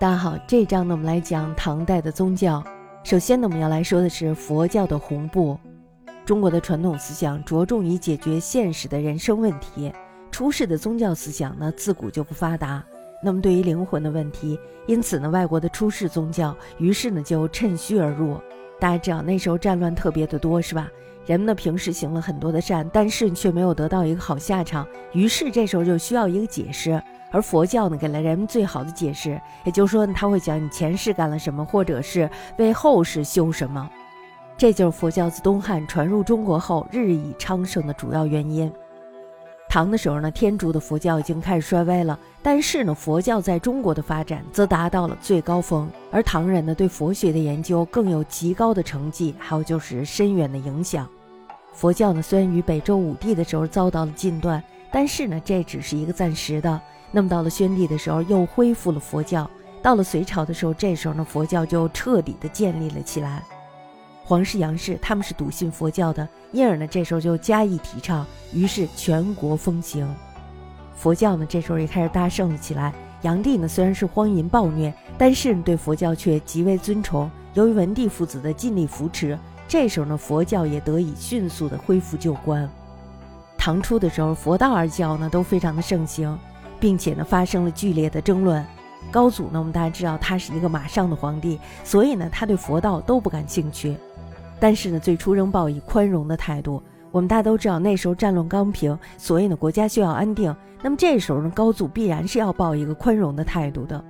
大家好，这章呢，我们来讲唐代的宗教。首先呢，我们要来说的是佛教的红布。中国的传统思想着重于解决现实的人生问题，出世的宗教思想呢，自古就不发达。那么对于灵魂的问题，因此呢，外国的出世宗教于是呢就趁虚而入。大家知道那时候战乱特别的多，是吧？人们呢平时行了很多的善，但是却没有得到一个好下场，于是这时候就需要一个解释。而佛教呢，给了人们最好的解释，也就是说，他会讲你前世干了什么，或者是为后世修什么。这就是佛教自东汉传入中国后日益昌盛的主要原因。唐的时候呢，天竺的佛教已经开始衰微了，但是呢，佛教在中国的发展则达到了最高峰。而唐人呢，对佛学的研究更有极高的成绩，还有就是深远的影响。佛教呢，虽然于北周武帝的时候遭到了禁断，但是呢，这只是一个暂时的。那么到了宣帝的时候，又恢复了佛教；到了隋朝的时候，这时候呢，佛教就彻底的建立了起来。皇室、杨氏他们是笃信佛教的，因而呢，这时候就加以提倡，于是全国风行。佛教呢，这时候也开始大盛了起来。炀帝呢，虽然是荒淫暴虐，但是对佛教却极为尊崇。由于文帝父子的尽力扶持，这时候呢，佛教也得以迅速的恢复旧观。唐初的时候，佛道二教呢都非常的盛行。并且呢，发生了剧烈的争论。高祖呢，我们大家知道他是一个马上的皇帝，所以呢，他对佛道都不感兴趣。但是呢，最初仍抱以宽容的态度。我们大家都知道，那时候战乱刚平，所以呢，国家需要安定。那么这时候呢，高祖必然是要抱一个宽容的态度的。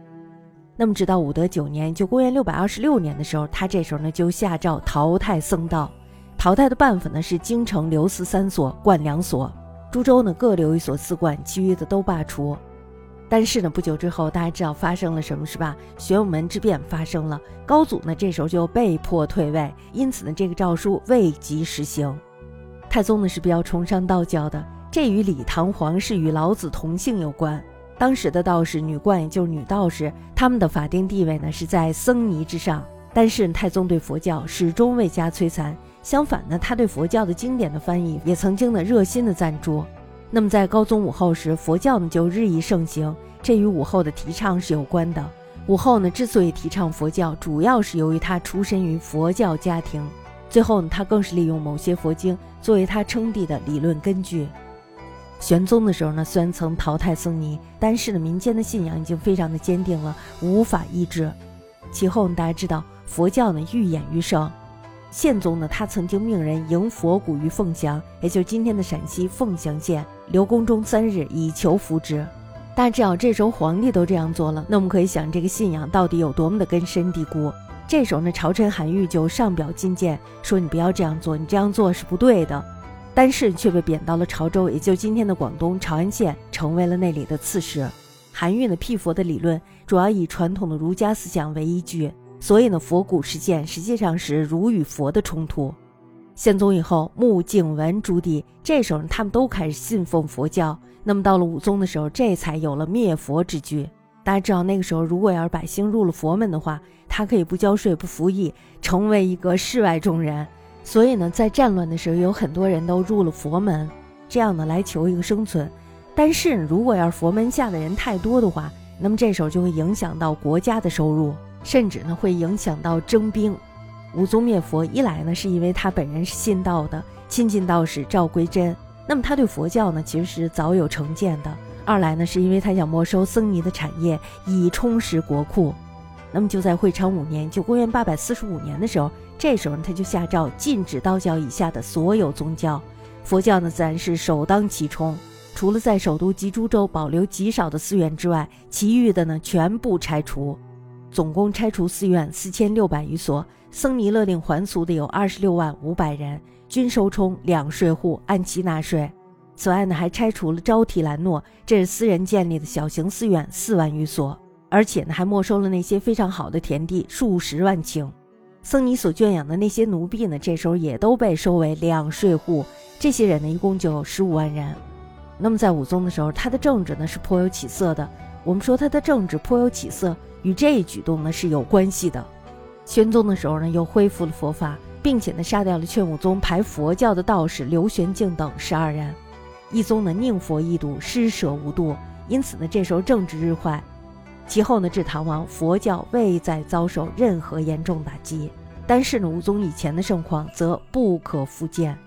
那么直到武德九年，就公元六百二十六年的时候，他这时候呢就下诏淘汰僧道。淘汰的办法呢是京城留寺三所，灌两所。株洲呢各留一所寺观，其余的都罢黜。但是呢，不久之后，大家知道发生了什么，是吧？玄武门之变发生了，高祖呢这时候就被迫退位，因此呢，这个诏书未及实行。太宗呢是比较崇尚道教的，这与李唐皇室与老子同姓有关。当时的道士、女冠，也就是女道士，他们的法定地位呢是在僧尼之上。但是太宗对佛教始终未加摧残。相反呢，他对佛教的经典的翻译也曾经的热心的赞助。那么在高宗武后时，佛教呢就日益盛行，这与武后的提倡是有关的。武后呢之所以提倡佛教，主要是由于她出身于佛教家庭。最后呢，她更是利用某些佛经作为她称帝的理论根据。玄宗的时候呢，虽然曾淘汰僧尼，但是呢，民间的信仰已经非常的坚定了，无法抑制。其后呢，大家知道佛教呢愈演愈盛。宪宗呢，他曾经命人迎佛骨于凤翔，也就是今天的陕西凤翔县，留宫中三日，以求福之。大家知道，这时候皇帝都这样做了，那我们可以想，这个信仰到底有多么的根深蒂固。这时候呢，朝臣韩愈就上表进谏，说你不要这样做，你这样做是不对的。但是却被贬到了潮州，也就今天的广东潮安县，成为了那里的刺史。韩愈呢，辟佛的理论主要以传统的儒家思想为依据。所以呢，佛骨事件实际上是儒与佛的冲突。宪宗以后，穆、景、文朱棣这时候他们都开始信奉佛教。那么到了武宗的时候，这才有了灭佛之举。大家知道，那个时候如果要是百姓入了佛门的话，他可以不交税、不服役，成为一个世外中人。所以呢，在战乱的时候，有很多人都入了佛门，这样呢来求一个生存。但是如果要是佛门下的人太多的话，那么这时候就会影响到国家的收入。甚至呢会影响到征兵。武宗灭佛，一来呢是因为他本人是信道的，亲近道士赵归真，那么他对佛教呢其实是早有成见的；二来呢是因为他想没收僧尼的产业，以充实国库。那么就在会昌五年，就公元八百四十五年的时候，这时候他就下诏禁止道教以下的所有宗教，佛教呢自然是首当其冲。除了在首都及株洲保留极少的寺院之外，其余的呢全部拆除。总共拆除寺院四千六百余所，僧尼勒令还俗的有二十六万五百人，均收充两税户，按期纳税。此外呢，还拆除了招提兰诺，这是私人建立的小型寺院四万余所，而且呢，还没收了那些非常好的田地数十万顷。僧尼所圈养的那些奴婢呢，这时候也都被收为两税户。这些人呢，一共就有十五万人。那么在武宗的时候，他的政治呢是颇有起色的。我们说他的政治颇有起色。与这一举动呢是有关系的。宣宗的时候呢，又恢复了佛法，并且呢杀掉了劝武宗排佛教的道士刘玄敬等十二人。义宗呢宁佛一度，施舍无度，因此呢这时候政治日坏。其后呢，至唐王，佛教未再遭受任何严重打击。但是呢，武宗以前的盛况则不可复见。